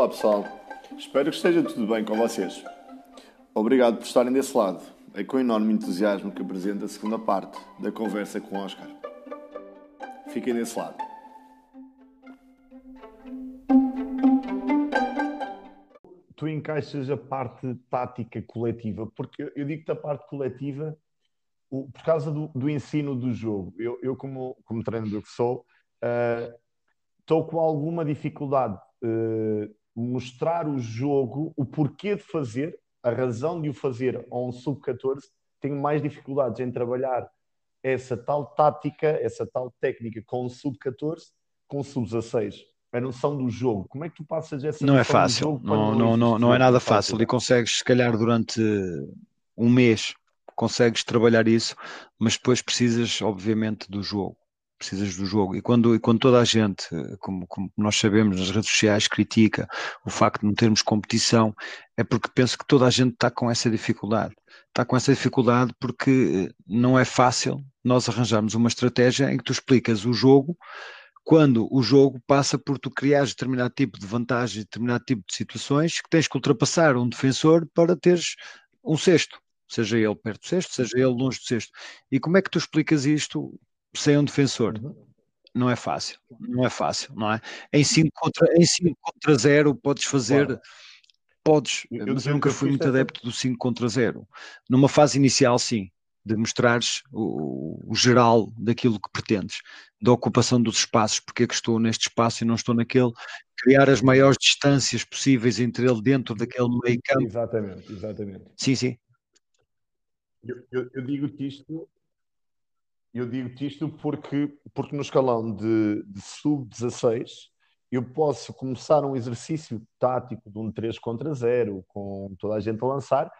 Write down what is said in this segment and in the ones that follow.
Olá pessoal, espero que esteja tudo bem com vocês. Obrigado por estarem desse lado. É com enorme entusiasmo que apresento a segunda parte da conversa com Oscar. Fiquem desse lado. Tu encaixas a parte tática coletiva, porque eu digo-te a parte coletiva por causa do, do ensino do jogo. Eu, eu como, como treinador que sou, uh, estou com alguma dificuldade uh, mostrar o jogo, o porquê de fazer, a razão de o fazer a um sub-14, tenho mais dificuldades em trabalhar essa tal tática, essa tal técnica com o sub-14, com o sub-16. A noção do jogo. Como é que tu passas essa Não é fácil, não, não, não, não é nada fácil. E consegues, se calhar, durante um mês, consegues trabalhar isso, mas depois precisas, obviamente, do jogo precisas do jogo. E quando, e quando toda a gente, como, como, nós sabemos nas redes sociais, critica o facto de não termos competição, é porque penso que toda a gente está com essa dificuldade. Está com essa dificuldade porque não é fácil nós arranjarmos uma estratégia em que tu explicas o jogo quando o jogo passa por tu criares determinado tipo de vantagem, determinado tipo de situações que tens que ultrapassar um defensor para teres um sexto, seja ele perto do sexto, seja ele longe do sexto. E como é que tu explicas isto sem um defensor. Uhum. Não é fácil, não é fácil, não é? Em 5 contra, em cinco contra 0 podes fazer, claro. podes, eu, mas eu, nunca fui muito adepto do 5 contra 0. Numa fase inicial, sim, de mostrares o, o, geral daquilo que pretendes, da ocupação dos espaços, porque é que estou neste espaço e não estou naquele, criar as maiores distâncias possíveis entre ele dentro daquele meio campo. Exatamente, exatamente. Sim, sim. Eu, eu, eu digo-te isto eu digo-te isto porque, porque no escalão de, de sub-16 eu posso começar um exercício tático de um 3 contra 0, com toda a gente a lançar,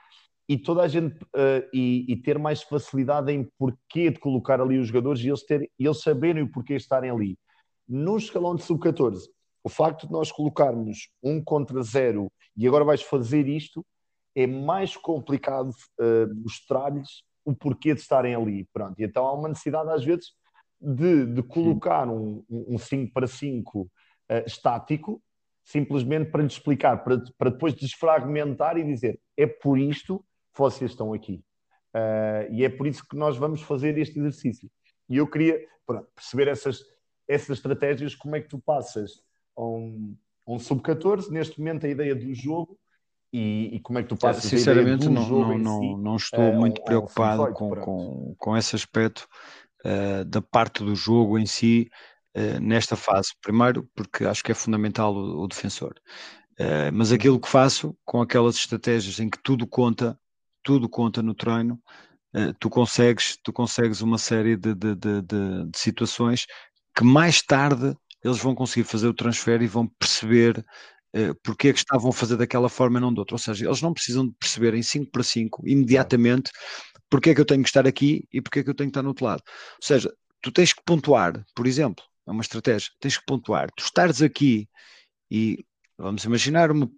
e toda a gente uh, e, e, ter mais facilidade em porquê de colocar ali os jogadores e eles, ter, eles saberem o porquê estarem ali. No escalão de sub-14, o facto de nós colocarmos um contra zero e agora vais fazer isto, é mais complicado uh, mostrar-lhes o porquê de estarem ali. Pronto, e então há uma necessidade, às vezes, de, de colocar um, um 5 para 5 uh, eh, estático, simplesmente para lhes explicar, para, para depois desfragmentar e dizer é por isto que vocês estão aqui. Uh, e é por isso que nós vamos fazer este exercício. E eu queria pronto, perceber essas, essas estratégias, como é que tu passas a um, um sub-14, neste momento a ideia do jogo, e, e, como é que tu passas Sinceramente, não, não, não, não estou é, muito preocupado com, com, com esse aspecto uh, da parte do jogo em si uh, nesta fase. Primeiro, porque acho que é fundamental o, o defensor. Uh, mas aquilo que faço com aquelas estratégias em que tudo conta, tudo conta no treino, tu consegues, tu consegues uma série de, de, de, de, de situações que mais tarde eles vão conseguir fazer o transfer e vão perceber porque é que estavam a fazer daquela forma e não de outra. Ou seja, eles não precisam de perceber em 5 para 5, imediatamente, porque é que eu tenho que estar aqui e porque é que eu tenho que estar no outro lado. Ou seja, tu tens que pontuar, por exemplo, é uma estratégia, tens que pontuar. Tu estares aqui e vamos imaginar uma,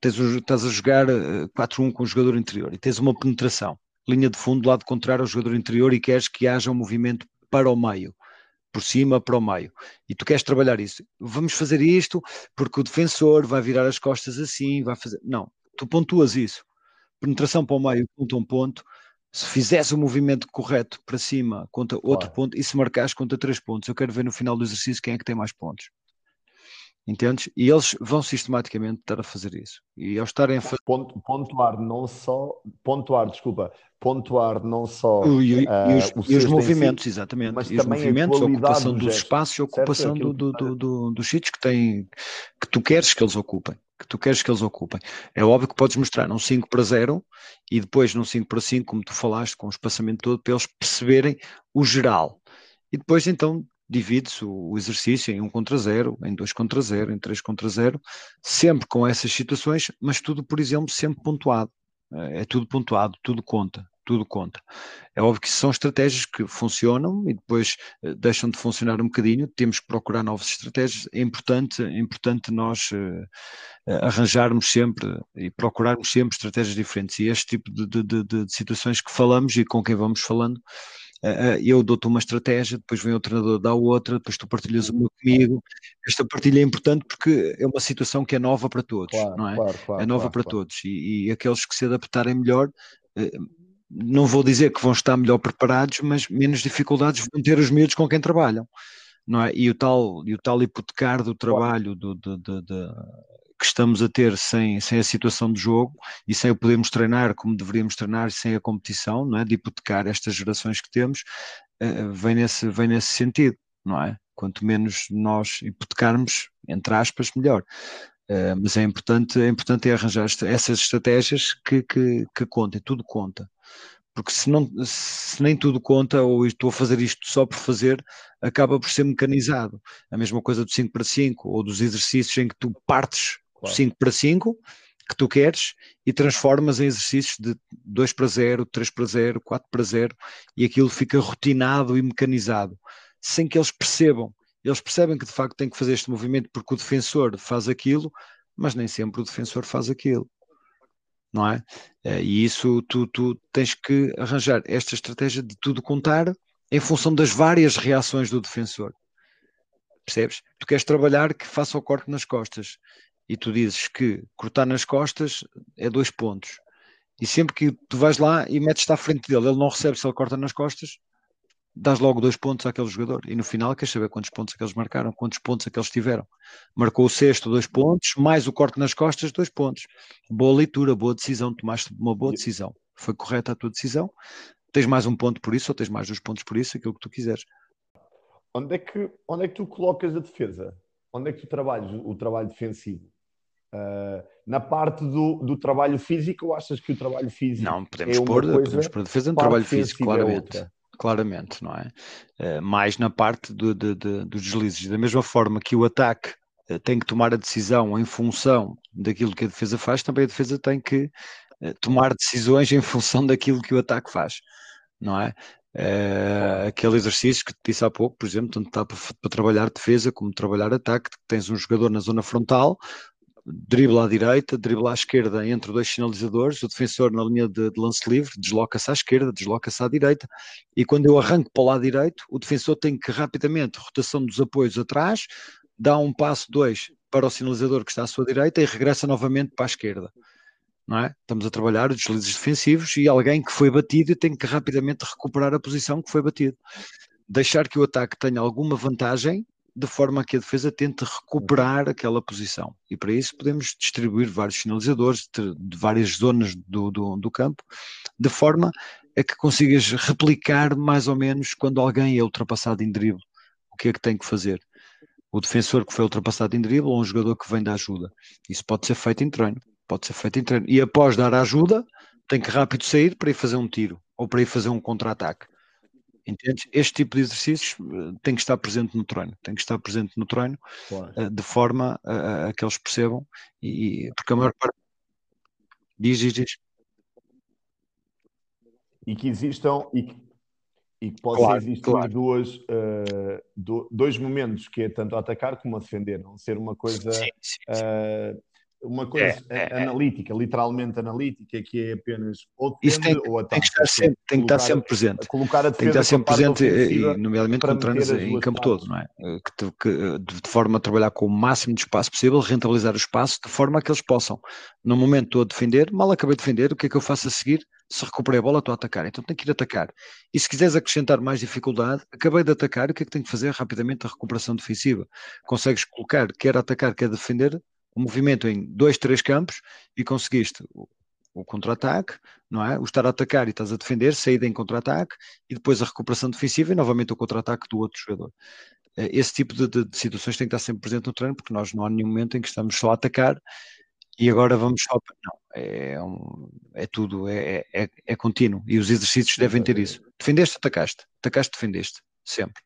tens, estás a jogar 4-1 eh, com o jogador interior e tens uma penetração, linha de fundo, lado contrário ao jogador interior e queres que haja um movimento para o meio por cima para o meio. E tu queres trabalhar isso. Vamos fazer isto porque o defensor vai virar as costas assim, vai fazer. Não, tu pontuas isso. Penetração para o meio, conta um ponto. Se fizeres o movimento correto para cima, conta outro claro. ponto. E se marcares, conta três pontos. Eu quero ver no final do exercício quem é que tem mais pontos. Entendes? E eles vão sistematicamente estar a fazer isso. E ao estarem a fazer. Pontuar não só. Pontuar, desculpa. Pontuar não só. E, uh, os, e os movimentos, si, exatamente. Mas e os movimentos, a, ocupação do dos espaços e a ocupação do, do, do, do, dos sítios que têm. que tu queres que eles ocupem. Que tu queres que eles ocupem. É óbvio que podes mostrar num 5 para 0 e depois num 5 para 5, como tu falaste, com o espaçamento todo, para eles perceberem o geral. E depois então divide-se o, exercício em 1 contra 0, em 2 contra 0, em 3 contra 0, sempre com essas situações, mas tudo, por exemplo, sempre pontuado. É, é tudo pontuado, tudo conta, tudo conta. É óbvio que são estratégias que funcionam e depois eh, deixam de funcionar um bocadinho, temos que procurar novas estratégias. É importante, é importante nós uh, arranjarmos sempre e procurarmos sempre estratégias diferentes. E este tipo de, de, de, de situações que falamos e com quem vamos falando eu dou-te uma estratégia, depois vem o treinador dá outra, depois tu partilhas uma comigo. Esta partilha é importante porque é uma situação que é nova para todos, claro, não é? Claro, claro, é nova para todos e, e, aqueles que se adaptarem melhor. Eh, não vou dizer que vão estar melhor preparados, mas menos dificuldades vão ter os miúdos com quem trabalham, não é? E o tal, e o tal hipotecar do trabalho do, do, do que estamos a ter sem, sem a situação de jogo e sem o podermos treinar como deveríamos treinar, sem a competição, não é? de hipotecar estas gerações que temos, uh, vem, nesse, vem nesse sentido, não é? Quanto menos nós hipotecarmos, entre aspas, melhor. Uh, mas é importante, é importante arranjar essas estratégias que, que, que contem, tudo conta. Porque se, não, se nem tudo conta, ou estou a fazer isto só por fazer, acaba por ser mecanizado. A mesma coisa do 5 para 5, ou dos exercícios em que tu partes claro. 5 para 5 que tu queres e transformas em exercícios de 2 para 0, 3 para 0, 4 para 0 e aquilo fica rotinado e mecanizado, sem que eles percebam. Eles percebem que de facto têm que fazer este movimento porque o defensor faz aquilo, mas nem sempre o defensor faz aquilo. Não é? Eh, e isso tu, tu tens que arranjar esta estratégia de tudo contar em função das várias reações do defensor. Percebes? Tu queres trabalhar que faça o corte nas costas e tu dizes que cortar nas costas é dois pontos. E sempre que tu vais lá e metes-te à frente dele, ele não recebe se ele corta nas costas, dás logo dois pontos àquele jogador. E no final queres saber quantos pontos é eles marcaram, quantos pontos é eles tiveram. Marcou o sexto, dois pontos, mais o corte nas costas, dois pontos. Boa leitura, boa decisão, tomaste uma boa decisão. Foi correta a tua decisão. Tens mais um ponto por isso, ou tens mais dois pontos por isso, aquilo que tu quiseres. Onde é que, onde é que tu colocas a defesa? Onde é que tu trabalhas o trabalho defensivo? Uh, na parte do, do trabalho físico, ou achas que o trabalho físico não podemos é pôr, podemos pôr defesa no trabalho físico, é claramente. É claramente, não é? Uh, mais na parte do, de, de, dos deslizes. Da mesma forma que o ataque uh, tem que tomar a decisão em função daquilo que a defesa faz, também a defesa tem que tomar decisões em função daquilo que o ataque faz, não é? aquele exercício que te disse há pouco, por exemplo, tanto está para, para trabalhar defesa como trabalhar ataque, tens um jogador na zona frontal, dribla à direita, dribla à esquerda entre dois sinalizadores, o defensor na linha de, de lance livre desloca-se à esquerda, desloca-se à direita, e quando eu arranco para o lado direito, o defensor tem que rapidamente, rotação dos apoios atrás, dá um passo, dois, para o sinalizador que está à sua direita e regressa novamente para a esquerda. Não é? Estamos a trabalhar os deslizes defensivos e alguém que foi batido tem que rapidamente recuperar a posição que foi batido. Deixar que o ataque tenha alguma vantagem de forma a que a defesa tente recuperar aquela posição. E para isso podemos distribuir vários sinalizadores de, de várias zonas do, do, do, campo, de forma a que consigas replicar mais ou menos quando alguém é ultrapassado em drible, o que é que tem que fazer. O defensor que foi ultrapassado em drible ou um jogador que vem da ajuda. Isso pode ser feito em treino. Pode ser feito em treino. E após dar a ajuda, tem que rápido sair para ir fazer um tiro ou para ir fazer um contra-ataque. Entendes? Este tipo de exercícios eh, tem que estar presente no treino, tem que estar presente no treino claro. Eh, de forma a, a, que eles percebam, e, porque a maior parte diz, diz, diz. E que existam e que, e que possam claro, existir claro. duas, uh, do, dois momentos que é tanto atacar como a defender, não ser uma coisa sim, sim, sim. Uh, uma coisa é, é, é, analítica, literalmente analítica, que é apenas ou defende tem, ou ataca. Tem que estar sempre, tem que estar sempre presente. Colocar a tem que estar sempre presente, e, nomeadamente treinas em campo partes. todo, não é? Que, que, de forma a trabalhar com o máximo de espaço possível, rentabilizar o espaço, de forma a que eles possam, no momento estou a defender, mal acabei de defender, o que é que eu faço a seguir? Se recuperei a bola, estou a atacar, então tenho que ir atacar. E se quiseres acrescentar mais dificuldade, acabei de atacar, o que é que tenho que fazer rapidamente? A recuperação defensiva. Consegues colocar, quer atacar, quer defender, o movimento em dois, três campos e conseguiste o, o contra-ataque, não é? O estar a atacar e estás a defender, saída em contra-ataque e depois a recuperação defensiva e novamente o contra-ataque do outro jogador. Eh, esse tipo de, de, de, situações tem que estar sempre presente no treino porque nós não há nenhum momento em que estamos só a atacar e agora vamos só. Não, é, um, é tudo, é, é, é contínuo e os exercícios devem ter isso. Defendeste, atacaste, atacaste, defendeste, sempre.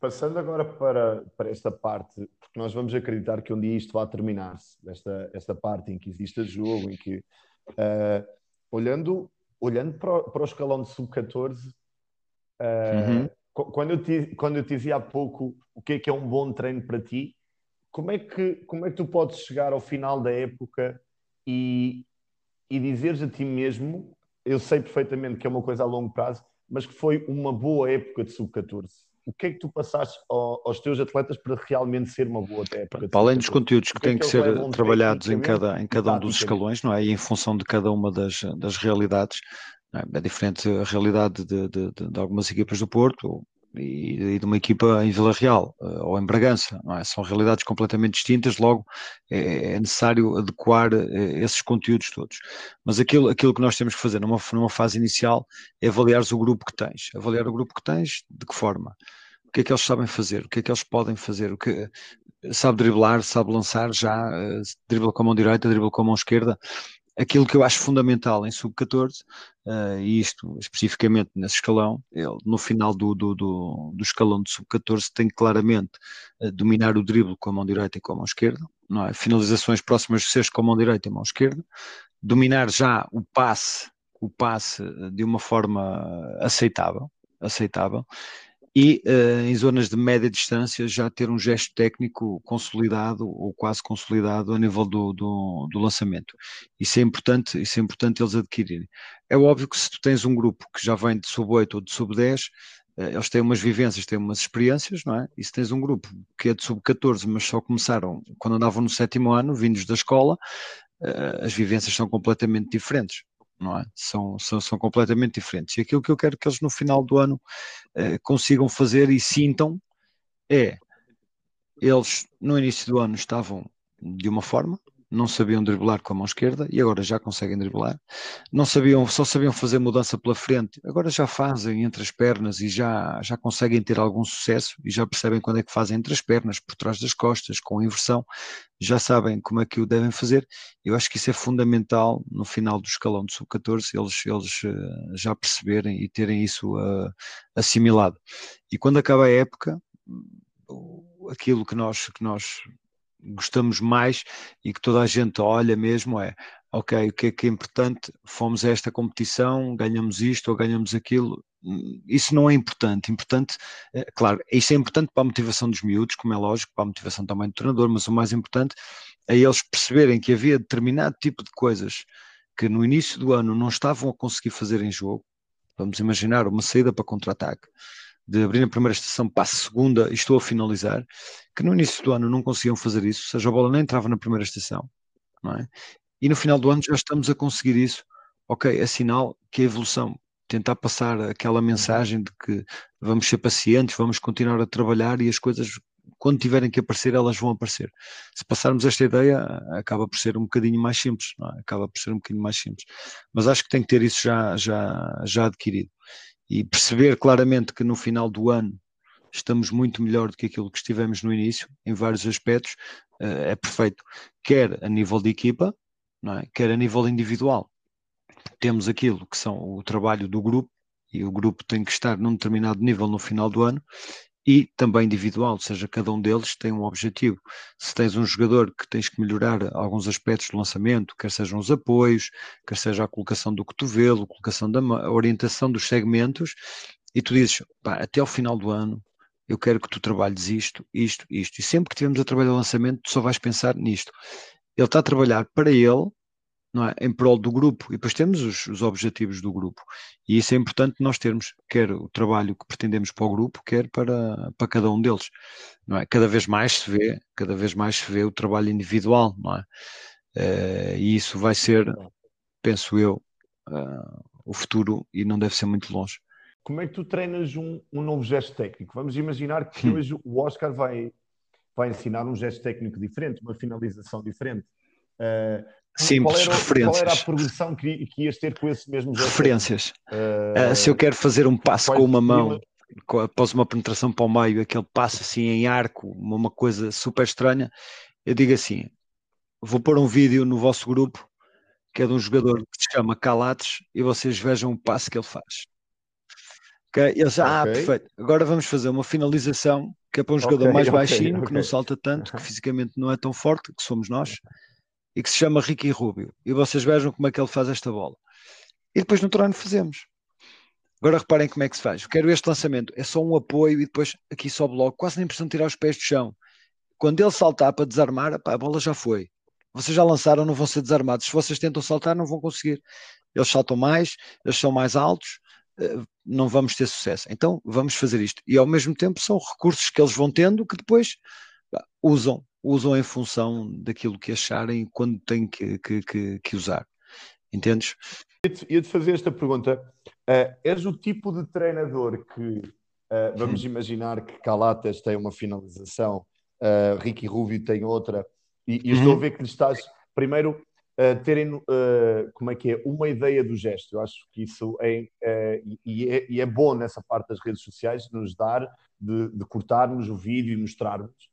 Passando agora para, para esta parte porque nós vamos acreditar que um dia isto vai terminar-se, esta, esta parte em que existe jogo, em que, uh, olhando, olhando para, o, para o escalão de sub-14, uh, uhum. quando, eu te, quando eu te dizia há pouco o que é que é um bom treino para ti, como é que, como é que tu podes chegar ao final da época e, e dizeres a ti mesmo, eu sei perfeitamente que é uma coisa a longo prazo, mas que foi uma boa época de sub-14. O que é que tu passaste aos teus atletas para realmente ser uma boa época? Para além dos conteúdos que, que têm que, que ser trabalhados em cada, em cada um dos escalões, não é? E em função de cada uma das, das realidades, é? é? diferente a realidade de, de, de, de algumas equipas do Porto, e, de uma equipa em Vila Real eh, ou em Bragança. É? São realidades completamente distintas, logo é, é, necessário adequar eh, esses conteúdos todos. Mas aquilo, aquilo que nós temos que fazer numa, numa fase inicial é avaliar o grupo que tens. Avaliar o grupo que tens, de que forma? O que é que eles sabem fazer? O que é que eles podem fazer? O que, sabe driblar, sabe lançar já, uh, dribla com a mão direita, dribla com a mão esquerda, aquilo que eu acho fundamental em sub-14, uh, eh, e isto especificamente nesse escalão, ele, no final do, do, do, do escalão de sub-14 tem claramente uh, dominar o drible com a mão direita e com a mão esquerda, não é? finalizações próximas de sexto com a mão direita e a mão esquerda, dominar já o passe, o passe de uma forma aceitável, aceitável e uh, em zonas de média distância já ter um gesto técnico consolidado ou quase consolidado a nível do, do, do, lançamento. Isso é importante, isso é importante eles adquirirem. É óbvio que se tu tens um grupo que já vem de sub 8 ou de sub 10, uh, eles têm umas vivências, têm umas experiências, não é? E se tens um grupo que é de sub 14, mas só começaram quando andavam no sétimo ano, vindos da escola, uh, as vivências são completamente diferentes não é? São, são, são completamente diferentes. E aquilo que eu quero que eles no final do ano eh, consigam fazer e sintam é eles no início do ano estavam de uma forma, não sabiam driblar com a mão esquerda e agora já conseguem driblar. Não sabiam, só sabiam fazer mudança pela frente, agora já fazem entre as pernas e já, já conseguem ter algum sucesso e já percebem quando é que fazem entre as pernas, por trás das costas, com inversão, já sabem como é que o devem fazer. Eu acho que isso é fundamental no final do escalão de sub-14, eles, eles uh, já perceberem e terem isso uh, assimilado. E quando acaba a época, aquilo que nós, que nós gostamos mais e que toda a gente olha mesmo é ok, o que é que é importante? Fomos a esta competição, ganhamos isto ou ganhamos aquilo. Isso não é importante. Importante, é, claro, isso é importante para a motivação dos miúdos, como é lógico, para a motivação também do treinador, mas o mais importante é eles perceberem que havia determinado tipo de coisas que no início do ano não estavam a conseguir fazer em jogo. Vamos imaginar uma saída para contra-ataque de abrir a primeira estação para a segunda e estou a finalizar, que no início do ano não conseguiam fazer isso, ou seja, a bola nem entrava na primeira estação, é? E no final do ano já estamos a conseguir isso. Ok, é sinal que a evolução, tentar passar aquela mensagem de que vamos ser pacientes, vamos continuar a trabalhar e as coisas, quando tiverem que aparecer, elas vão aparecer. Se passarmos esta ideia, acaba por ser um bocadinho mais simples, é? acaba por ser um bocadinho mais simples. Mas acho que tem que ter isso já, já, já adquirido e perceber claramente que no final do ano estamos muito melhor do que aquilo que estivemos no início, em vários aspectos, eh, é perfeito. Quer a nível de equipa, é? quer a nível individual. Temos aquilo que são o trabalho do grupo, e o grupo tem que estar num determinado nível no final do ano, e também individual, ou seja, cada um deles tem um objetivo. Se tens um jogador que tens que melhorar alguns aspectos do lançamento, quer sejam os apoios, quer seja a colocação do cotovelo, colocação da a orientação dos segmentos, e tu dizes, pá, até ao final do ano eu quero que tu trabalhes isto, isto, isto. E sempre que estivermos a trabalhar o lançamento, tu só vais pensar nisto. Ele está a trabalhar para ele, é? em prol do grupo. E depois temos os, os, objetivos do grupo. E isso é importante nós termos, quer o trabalho que pretendemos para o grupo, quer para, para cada um deles. Não é? Cada vez mais se vê, cada vez mais se vê o trabalho individual, não é? Uh, e isso vai ser, penso eu, uh, o futuro e não deve ser muito longe. Como é que tu treinas um, um novo gesto técnico? Vamos imaginar que hum. hoje o Oscar vai, vai ensinar um gesto técnico diferente, uma finalização diferente. Uh, Simples, qual era, referências. Qual era a progressão que, que ias ter com esse mesmo gesto? Referências. Uh, se eu quero fazer um passo com uma mão, após uma penetração para o meio, aquele passo assim em arco, uma coisa super estranha, eu digo assim: vou pôr um vídeo no vosso grupo que é de um jogador que se chama Calates e vocês vejam o passo que ele faz. Okay? Eles, ah, okay. perfeito. Agora vamos fazer uma finalização que é para um jogador okay, mais baixinho, que não salta tanto, que fisicamente não é tão forte, que somos nós e que se chama Ricky Rubio. E vocês vejam como é que ele faz esta bola. E depois no treino fazemos. Agora reparem como é que se faz. Quero este lançamento. É só um apoio e depois aqui sobe logo. Quase nem precisam tirar os pés do chão. Quando ele saltar para desarmar, a bola já foi. Vocês já lançaram, não vão ser desarmados. Se vocês tentam saltar, não vão conseguir. Eles saltam mais, eles são mais altos, uh, não vamos ter sucesso. Então vamos fazer isto. E ao mesmo tempo são recursos que eles vão tendo que depois usam, usam em função daquilo que acharem quando têm que, que, que, que usar. Entendes? Ia-te fazer esta pergunta. Uh, és o tipo de treinador que, uh, vamos hum. imaginar que Calatas tem uma finalização, uh, Ricky Rubio tem outra, e, e estou a uhum. ver que lhe estás, primeiro, uh, terem, como é que é, uma ideia do gesto. Eu acho que isso é, e, é, e é bom nessa parte das redes sociais, nos dar, de, de cortarmos o vídeo e mostrarmos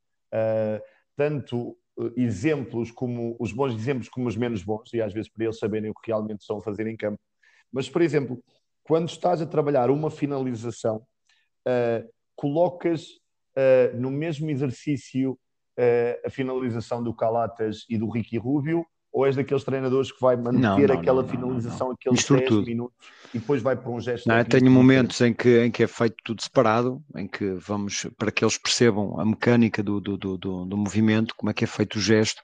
tanto exemplos como os bons exemplos como os menos bons, e às vezes para eles saberem o que realmente estão a fazer em campo. Mas, por exemplo, quando estás a trabalhar uma finalização, uh, colocas uh, no mesmo exercício uh, a finalização do Calatas e do Ricky Rubio, ou és daqueles treinadores que vai manter não, não, aquela não, finalização, aqueles 10 tudo. minutos e depois vai para um gesto? Não, tenho momentos em que, em que é feito tudo separado, em que vamos, para que eles percebam a mecânica do, do, do, do movimento, como é que é feito o gesto,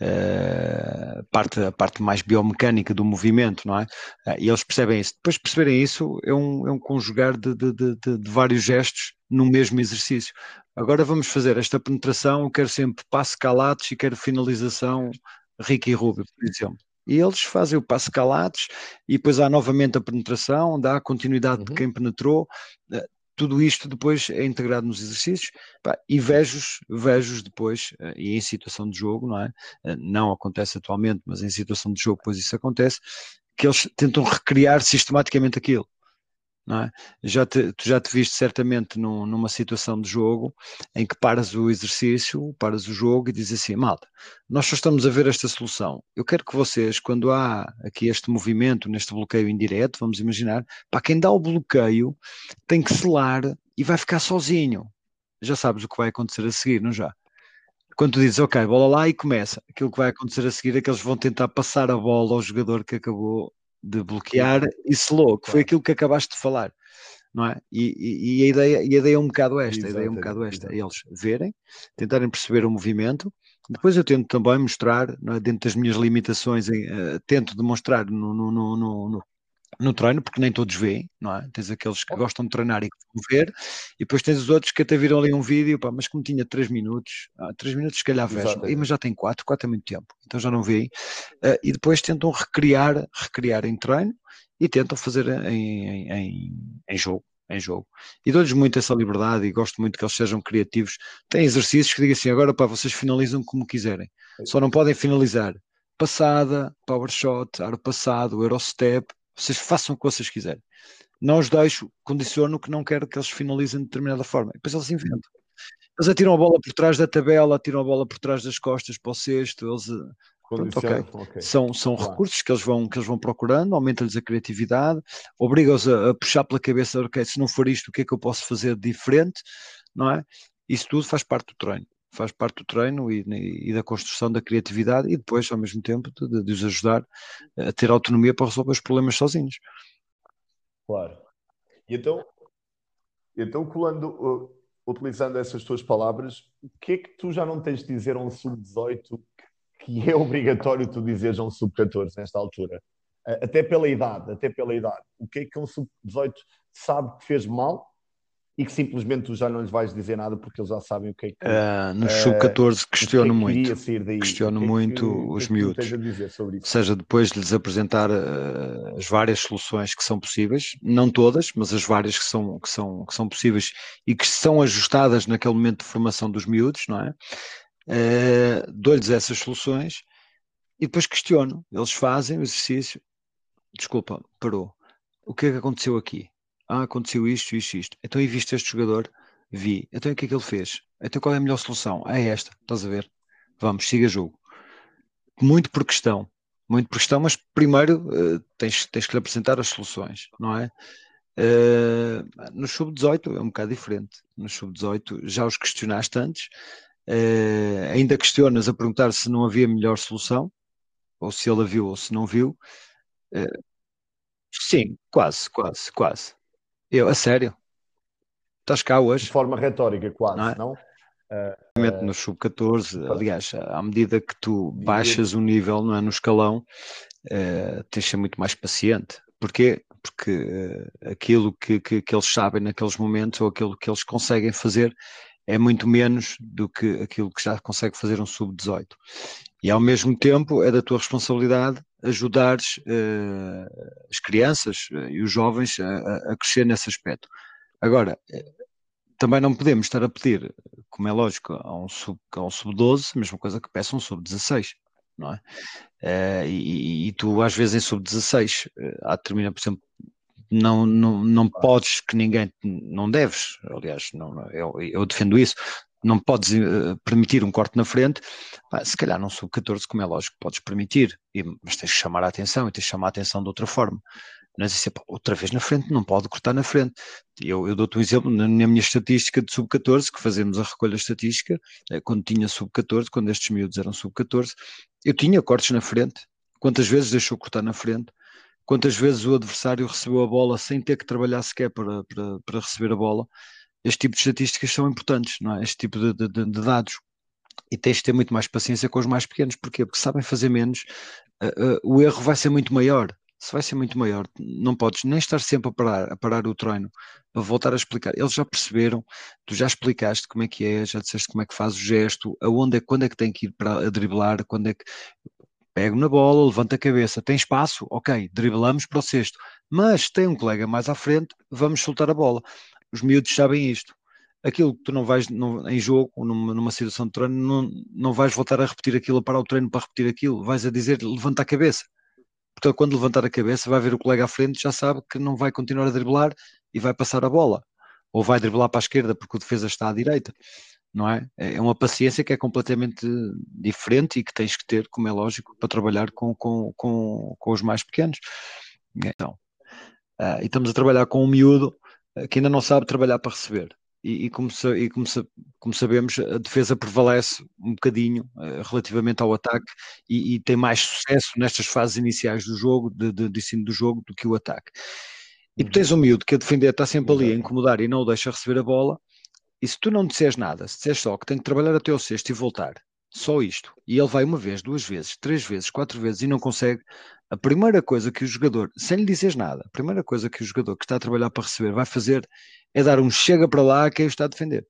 Uh, parte, a parte mais biomecânica do movimento, não é? Uh, e eles percebem isso. Depois de perceberem isso, é um, é um conjugar de, de, de, de, vários gestos no mesmo exercício. Agora vamos fazer esta penetração, eu quero sempre passe calados e quero finalização Ricky Rubio, por exemplo. E eles fazem o passo calados e depois há novamente a penetração, dá a continuidade uhum. de quem penetrou. Eh, tudo isto depois é integrado nos exercícios pá, e vejo-os vejo depois, eh, e em situação de jogo, não é? Eh, não acontece atualmente, mas em situação de jogo, pois isso acontece, que eles tentam recriar sistematicamente aquilo é? Já te, tu já te viste certamente num, numa situação de jogo em que paras o exercício, paras o jogo e dizes assim, malta, nós só estamos a ver esta solução. Eu quero que vocês, quando há aqui este movimento, neste bloqueio indireto, vamos imaginar, para quem dá o bloqueio tem que selar e vai ficar sozinho. Já sabes o que vai acontecer a seguir, não já? Quando tu dizes, ok, bola lá e começa, aquilo que vai acontecer a seguir é que eles vão tentar passar a bola ao jogador que acabou de bloquear e selou, que foi aquilo que acabaste de falar, não é? E, e, e, a, ideia, e a ideia é um bocado esta, a ideia é um bocado esta, eles verem, tentarem perceber o movimento, depois eu tento também mostrar, é? dentro das minhas limitações, uh, tento demonstrar no, no, no, no, no treino, porque nem todos veem, não é? Tens aqueles que gostam de treinar e que vão ver, e depois tens os outros que até viram ali um vídeo, pá, mas como tinha 3 minutos, ah, 3 minutos se calhar vejam, mas já tem 4, 4 é muito tempo, então já não veem, uh, e depois tentam recriar, recriar em treino e tentam fazer em, em, em jogo. Em jogo. E dou-lhes muito essa liberdade e gosto muito que eles sejam criativos. Tem exercícios que digam assim: agora para vocês finalizam como quiserem, só não podem finalizar passada, power shot, aro passado, eurostep, vocês façam o que vocês quiserem. Não os deixo, condiciono que não quero que eles finalizem de determinada forma. E depois eles inventam. Eles atiram a bola por trás da tabela, atiram a bola por trás das costas para o sexto, eles. Eh, pronto, okay. okay. São, são claro. recursos que eles vão, que eles vão procurando, aumenta-lhes a criatividade, obriga-os a, a, puxar pela cabeça, ok, se não for isto, o que é que eu posso fazer de diferente, não é? Isso tudo faz parte do treino faz parte do treino e, e, da construção da criatividade e depois, ao mesmo tempo, de, de, os ajudar a ter autonomia para resolver os problemas sozinhos. Claro. E então, então colando, uh, utilizando essas tuas palavras, o que é que tu já não tens de dizer a um sub-18 que é obrigatório tu dizeres a um sub-14 nesta altura? Até pela idade, até pela idade. O que é que um sub-18 sabe que fez mal e que simplesmente tu já não lhes vais dizer nada porque eles já sabem o que é que. Uh, no sub-14 questiono muito. Questiono muito os miúdos. Ou seja, depois de lhes apresentar uh, as várias soluções que são possíveis, não todas, mas as várias que são, que são, que são possíveis e que são ajustadas naquele momento de formação dos miúdos, não é? Uh, Dou-lhes essas soluções e depois questiono. Eles fazem o exercício. Desculpa, parou. O que é que aconteceu aqui? Ah, aconteceu isto, isto, isto. Então, e viste este jogador? Vi. Então, o que é que ele fez? Então, qual é a melhor solução? É esta, estás a ver? Vamos, siga jogo. Muito por questão, muito por questão, mas primeiro uh, tens, tens que lhe apresentar as soluções, não é? Uh, no sub-18 é um bocado diferente. No sub-18 já os questionaste antes, uh, ainda questionas a perguntar se não havia melhor solução, ou se ele a viu ou se não viu. sim, quase, quase, quase. Eu, a sério? Estás cá hoje? De forma retórica, quase, não? É? não? Uh, no sub-14, aliás, à medida que tu baixas o nível não é, no escalão, uh, tens de ser muito mais paciente. Porquê? porque uh, aquilo que, que, que, eles sabem naqueles momentos ou aquilo que eles conseguem fazer é muito menos do que aquilo que já consegue fazer um sub-18. E ao mesmo tempo é da tua responsabilidade ajudares uh, as crianças uh, e os jovens a, a, crescer nesse aspecto. Agora, também não podemos estar a pedir, como é lógico, a um sub-12, um sub a mesma coisa que peça um sub-16, não é? Uh, e, e, tu, às vezes, em sub-16, uh, determina, por exemplo, não, não, não podes que ninguém, não deves, aliás, não, eu, eu defendo isso, não podes uh, permitir um corte na frente, se calhar não sub-14, como é lógico, podes permitir, e, mas tens que chamar a atenção e tens que chamar a atenção de outra forma. Não é dizer, outra vez na frente, não pode cortar na frente. Eu, eu dou-te um exemplo, na, na, minha estatística de sub-14, que fazemos a recolha estatística, eh, quando tinha sub-14, quando estes miúdos eram sub-14, eu tinha cortes na frente. Quantas vezes deixou cortar na frente? Quantas vezes o adversário recebeu a bola sem ter que trabalhar sequer para, para, para receber a bola? Este tipo de estatísticas são importantes, não é? Este tipo de, de, de dados e tens de ter muito mais paciência com os mais pequenos. Porquê? Porque sabem fazer menos, uh, uh, o erro vai ser muito maior se vai ser muito maior, não podes nem estar sempre a parar, a parar o treino para voltar a explicar. Eles já perceberam, tu já explicaste como é que é, já disseste como é que faz o gesto, aonde é, quando é que tem que ir para a driblar, quando é que pego na bola, levanta a cabeça, tem espaço, ok, driblamos para o sexto, mas tem um colega mais à frente, vamos soltar a bola. Os miúdos sabem isto. Aquilo que tu não vais não, em jogo, numa, numa situação de treino, não, não vais voltar a repetir aquilo, a parar o treino para repetir aquilo, vais a dizer levanta a cabeça porque quando levantar a cabeça vai ver o colega à frente, já sabe que não vai continuar a driblar e vai passar a bola, ou vai driblar para a esquerda porque o defesa está à direita, não é? É uma paciência que é completamente diferente e que tens que ter, como é lógico, para trabalhar com, com, com, com os mais pequenos. Então, uh, e estamos a trabalhar com um miúdo que ainda não sabe trabalhar para receber e, e, como, e como, como, sabemos, a defesa prevalece um bocadinho uh, relativamente ao ataque e, e, tem mais sucesso nestas fases iniciais do jogo, de, de, de ensino do jogo, do que o ataque. E tu tens um miúdo que a defender está sempre ali a incomodar e não o deixa receber a bola, e se tu não disseres nada, se disseres só que tem que trabalhar até o sexto e voltar, só isto, e ele vai uma vez, duas vezes, três vezes, quatro vezes e não consegue, a primeira coisa que o jogador, sem lhe dizeres nada, a primeira coisa que o jogador que está a trabalhar para receber vai fazer é dar um chega para lá a quem o está a defender.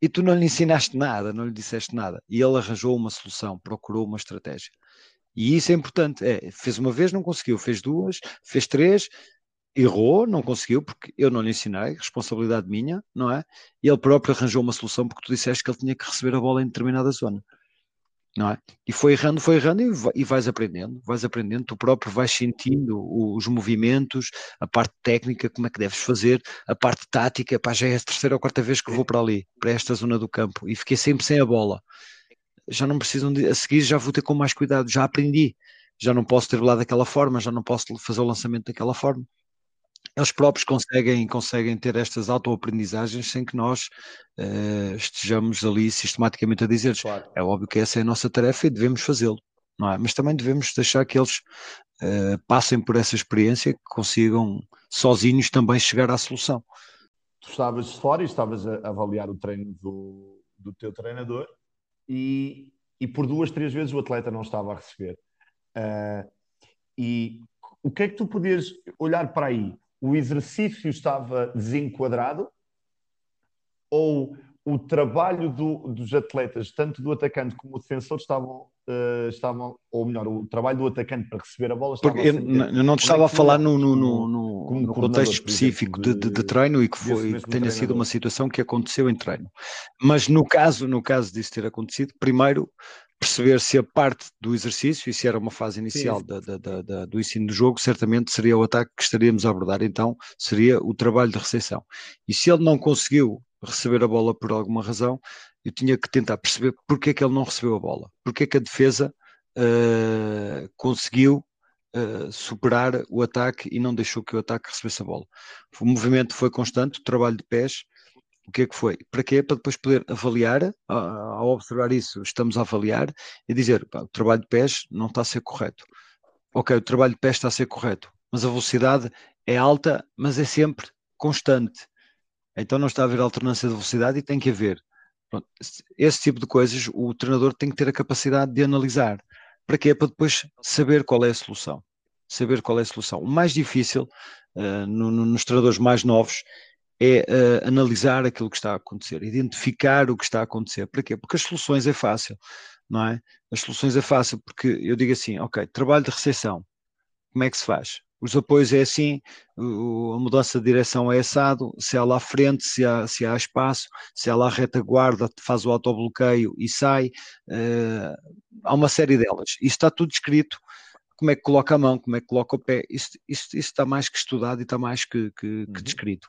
E tu não lhe ensinaste nada, não lhe disseste nada. E ele arranjou uma solução, procurou uma estratégia. E isso é importante. É, fez uma vez, não conseguiu, fez duas, fez três, errou, não conseguiu, porque eu não lhe ensinei, responsabilidade minha, não é? E ele próprio arranjou uma solução porque tu disseste que ele tinha que receber a bola em determinada zona não é? E foi errando, foi errando e, vais aprendendo, vais aprendendo, tu próprio vais sentindo os movimentos, a parte técnica, como é que deves fazer, a parte tática, pá, já é a terceira ou quarta vez que vou para ali, para esta zona do campo, e fiquei sempre sem a bola. Já não precisam de, a seguir já vou ter com mais cuidado, já aprendi, já não posso ter lá daquela forma, já não posso fazer o lançamento daquela forma eles próprios conseguem, conseguem ter estas autoaprendizagens sem que nós uh, estejamos ali sistematicamente a dizer claro. é óbvio que essa é a nossa tarefa e devemos fazê-lo, não é? Mas também devemos deixar que eles uh, passem por essa experiência que consigam sozinhos também chegar à solução. Tu estavas fora e estavas a avaliar o treino do, do teu treinador e, e por duas, três vezes o atleta não estava a receber. Uh, e o que é que tu podias olhar para aí? O exercício estava desenquadrado ou o trabalho do, dos atletas, tanto do atacante como do defensor, estavam, uh, estavam, ou melhor, o trabalho do atacante para receber a bola estava Porque eu, eu não te estava a falar no, no, no, no contexto específico de, de, de, treino e que, foi, que tenha sido uma situação que aconteceu em treino. Mas no caso, no caso disso ter acontecido, primeiro perceber se a parte do exercício e se era uma fase inicial da, da, da, do ensino do jogo, certamente seria o ataque que estaríamos a abordar, então seria o trabalho de recepção. E se ele não conseguiu receber a bola por alguma razão, eu tinha que tentar perceber porque é que ele não recebeu a bola, porque é que a defesa uh, conseguiu uh, superar o ataque e não deixou que o ataque recebesse a bola. O movimento foi constante, o trabalho de pés, o que é que foi? Para quê? Para depois poder avaliar, ao observar isso, estamos a avaliar e dizer, pá, o trabalho de pés não está a ser correto. Ok, o trabalho de pés está a ser correto, mas a velocidade é alta, mas é sempre constante. Então não está a haver alternância de velocidade e tem que haver. Pronto, esse tipo de coisas o treinador tem que ter a capacidade de analisar. Para quê? Para depois saber qual é a solução. saber qual é a solução. O mais difícil uh, no, no, nos treinadores mais novos é uh, analisar aquilo que está a acontecer, identificar o que está a acontecer. Para quê? Porque as soluções é fácil, não é? As soluções é fácil porque eu digo assim, ok, trabalho de recepção, como é que se faz? Os apoios é assim, a mudança de direção é assado, se há lá frente, se há, se há espaço, se há lá retaguarda, faz o autobloqueio e sai, uh, há uma série delas. Isso está tudo escrito, como é que coloca a mão, como é que coloca o pé, isso, isso, isso está mais que estudado e está mais que, que, uhum. que descrito.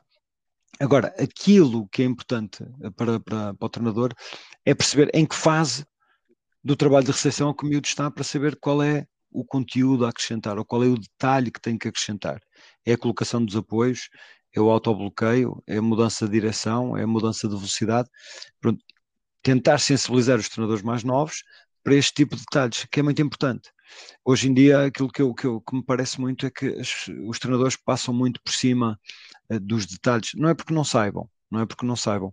Agora, aquilo que é importante para, para, para, o treinador é perceber em que fase do trabalho de recepção é que o miúdo está para saber qual é o conteúdo a acrescentar ou qual é o detalhe que tem que acrescentar. É a colocação dos apoios, é o autobloqueio, é a mudança de direção, é a mudança de velocidade. Pronto, tentar sensibilizar os treinadores mais novos para este tipo de detalhes, que é muito importante. Hoje em dia, aquilo que, eu, que, eu, que me parece muito é que os, os treinadores passam muito por cima dos detalhes. Não é porque não saibam, não é porque não saibam,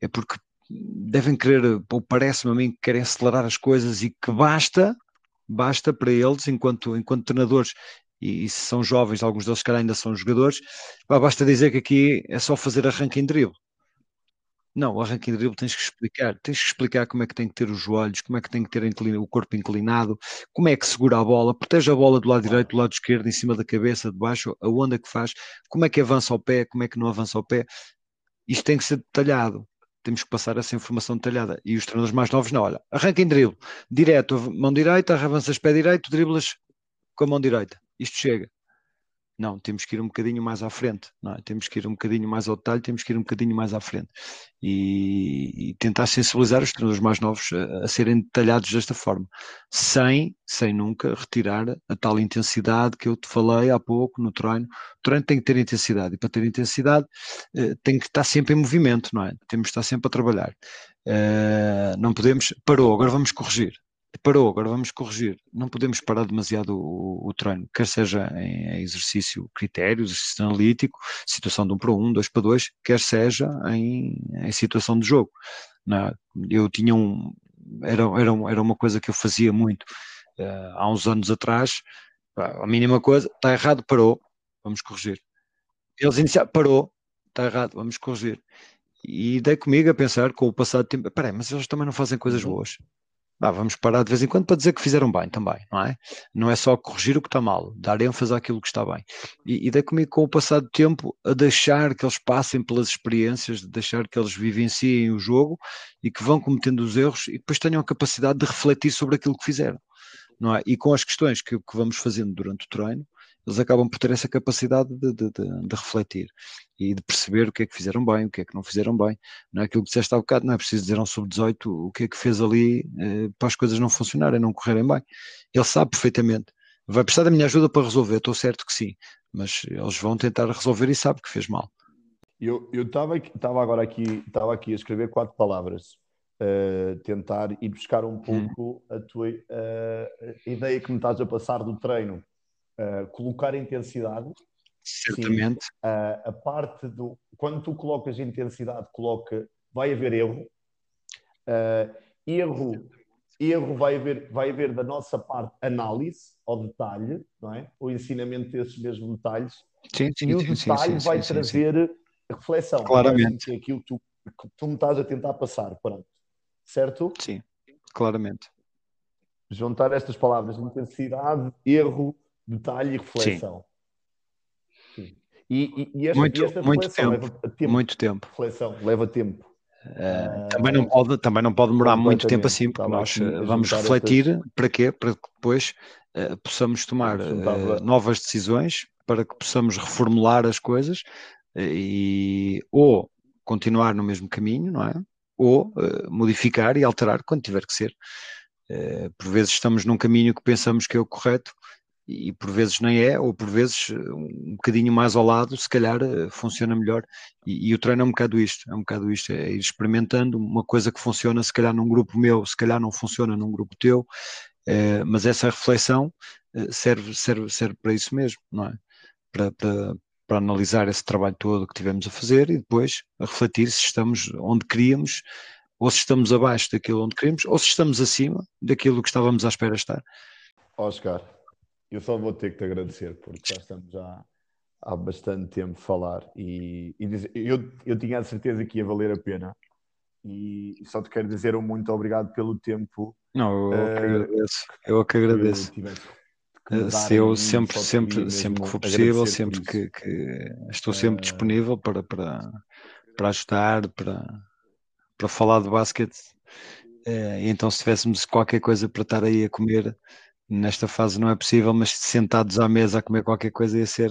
é porque devem querer, ou parece-me a mim que querem acelerar as coisas e que basta, basta para eles, enquanto, enquanto treinadores, e, e se são jovens, alguns deles que ainda são jogadores, basta dizer que aqui é só fazer arranque em drible. Não, o arranque em drible tens que explicar, tens que explicar como é que tem que ter os joelhos, como é que tem que ter o corpo inclinado, como é que segura a bola, protege a bola do lado direito, do lado esquerdo, em cima da cabeça, de baixo, a onda que faz, como é que avança o pé, como é que não avança o pé. Isto tem que ser detalhado. Temos que passar essa informação detalhada. E os treinadores mais novos, não, olha, arranca em drible, direto, mão direita, avanças pé direito, driblas com a mão direita. Isto chega. Não, temos que ir um bocadinho mais à frente, não é? temos que ir um bocadinho mais ao detalhe, temos que ir um bocadinho mais à frente e, e tentar sensibilizar os treinadores mais novos a, a, serem detalhados desta forma, sem, sem nunca retirar a tal intensidade que eu te falei há pouco no treino. O treino tem que ter intensidade e para ter intensidade eh, tem que estar sempre em movimento, não é? Temos que estar sempre a trabalhar. Uh, não podemos, parou, agora vamos corrigir parou, agora vamos corrigir. Não podemos parar demasiado o, o treino, quer seja em exercício critérios, exercício analítico, situação de 1 um para 1, um, 2 para 2, quer seja em, em situação de jogo. Não, eu tinha um. Era, era, era uma coisa que eu fazia muito uh, há uns anos atrás. a mínima coisa, está errado, parou, vamos corrigir. Eles iniciaram, parou, está errado, vamos corrigir. E dei comigo a pensar com o passado tempo, peraí, mas eles também não fazem coisas uhum. boas ah, vamos parar de vez em quando para dizer que fizeram bem também, não é? Não é só corrigir o que está mal, dar ênfase àquilo que está bem. E, e daí comigo, com o passar do tempo, a deixar que eles passem pelas experiências, de deixar que eles vivenciem o jogo e que vão cometendo os erros e depois tenham a capacidade de refletir sobre aquilo que fizeram, não é? E com as questões que, que vamos fazendo durante o treino, eles acabam por ter essa capacidade de, de, de, de, refletir e de perceber o que é que fizeram bem, o que é que não fizeram bem. Não é aquilo que disseste há bocado, não é preciso dizer a um sub-18 o que é que fez ali eh, para as coisas não funcionarem, não correrem bem. Ele sabe perfeitamente. Vai precisar da minha ajuda para resolver, estou certo que sim, mas eles vão tentar resolver e sabe que fez mal. Eu estava agora aqui, estava aqui a escrever quatro palavras. Uh, tentar ir buscar um hum. pouco hum. a tua uh, a ideia que me estás a passar do treino uh, colocar intensidade. Certamente. Sim, uh, a parte do. Quando tu colocas intensidade, coloca. Vai haver erro. Uh, erro. Erro vai haver, vai haver da nossa parte análise ao detalhe, não é? O ensinamento desses mesmos detalhes. Sim, sim, e o detalhe sim, vai trazer reflexão. Claramente. É aquilo que tu, que tu me estás a tentar passar. Pronto. Certo? Sim, claramente. Juntar estas palavras, intensidade, erro, detalhe e reflexão. Sim. Sim. E, e, esta, muito, e esta muito tempo, leva tempo. Muito tempo. Reflexão leva tempo. Uh, também, não pode, também não pode demorar muito tempo assim, porque nós eh, vamos refletir estas... para quê? Para que depois uh, possamos tomar uh, novas decisões, para que possamos reformular as coisas e ou continuar no mesmo caminho, não é? Ou modificar e alterar quando tiver que ser. por vezes estamos num caminho que pensamos que é o correto e por vezes nem é, ou por vezes um bocadinho mais ao lado, se calhar eh, funciona melhor. E, e, o treino é um bocado isto, é um bocado isto, é ir experimentando uma coisa que funciona, se calhar num grupo meu, se calhar não funciona num grupo teu, é, mas essa reflexão eh, serve, serve, serve para isso mesmo, não é? Para, para, para analisar esse trabalho todo que tivemos a fazer e depois a refletir se estamos onde queríamos, ou se estamos abaixo daquilo onde queríamos, ou se estamos acima daquilo que estávamos à espera estar. Oscar, eu só vou ter que te agradecer, porque já estamos já há bastante tempo a falar e, e dizer, eu, eu tinha a certeza que ia valer a pena e só te quero dizer um muito obrigado pelo tempo. Não, eu uh, que agradeço. Eu que agradeço. Que se eu sempre, sempre, sempre que for possível, sempre que, que, estou sempre uh, disponível para, para, para ajudar, para, para falar de basquete. Uh, então, se tivéssemos qualquer coisa para estar aí a comer, nesta fase não é possível, mas sentados à mesa a comer qualquer coisa ia ser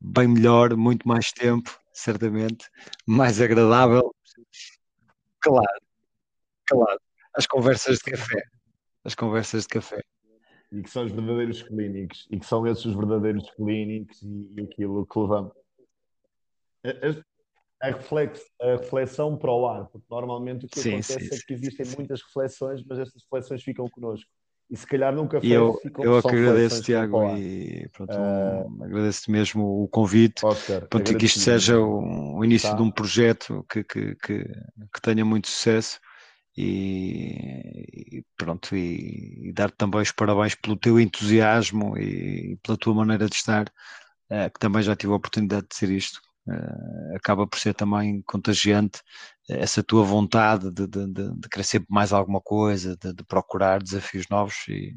bem melhor, muito mais tempo, certamente, mais agradável. Claro, claro. As conversas de café. As conversas de café. E que são os verdadeiros clínicos. E que são esses os verdadeiros clínicos e, e aquilo que levamos. A, a, reflex, a, reflexão para o ar, porque normalmente o que sim, acontece sim, é que existem sim. muitas reflexões, mas estas reflexões ficam connosco e se calhar nunca foi. Eu, eu que agradeço, Tiago, e pronto, uh, agradeço-te mesmo o convite. Oscar, pronto, que isto seja o, o início tá. de um projeto que, que, que, que, tenha muito sucesso e, e pronto, e, e dar-te também os parabéns pelo teu entusiasmo e pela tua maneira de estar, uh, que também já tive a oportunidade de ser isto. Uh, acaba por ser também contagiante essa tua vontade de, de, de, mais alguma coisa, de, de, procurar desafios novos e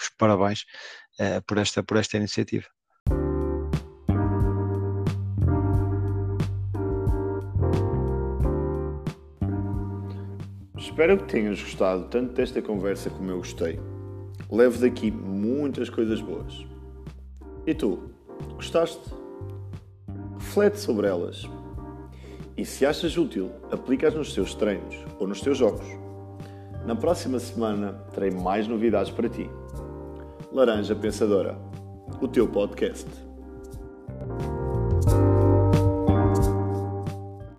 os parabéns uh, por, esta, por esta iniciativa. Espero que tenhas gostado tanto desta conversa como eu gostei. Levo daqui muitas coisas boas. E tu, gostaste? Reflete sobre elas. E se achas útil, aplica-as nos teus treinos ou nos teus jogos. Na próxima semana terei mais novidades para ti. Laranja Pensadora, o teu podcast.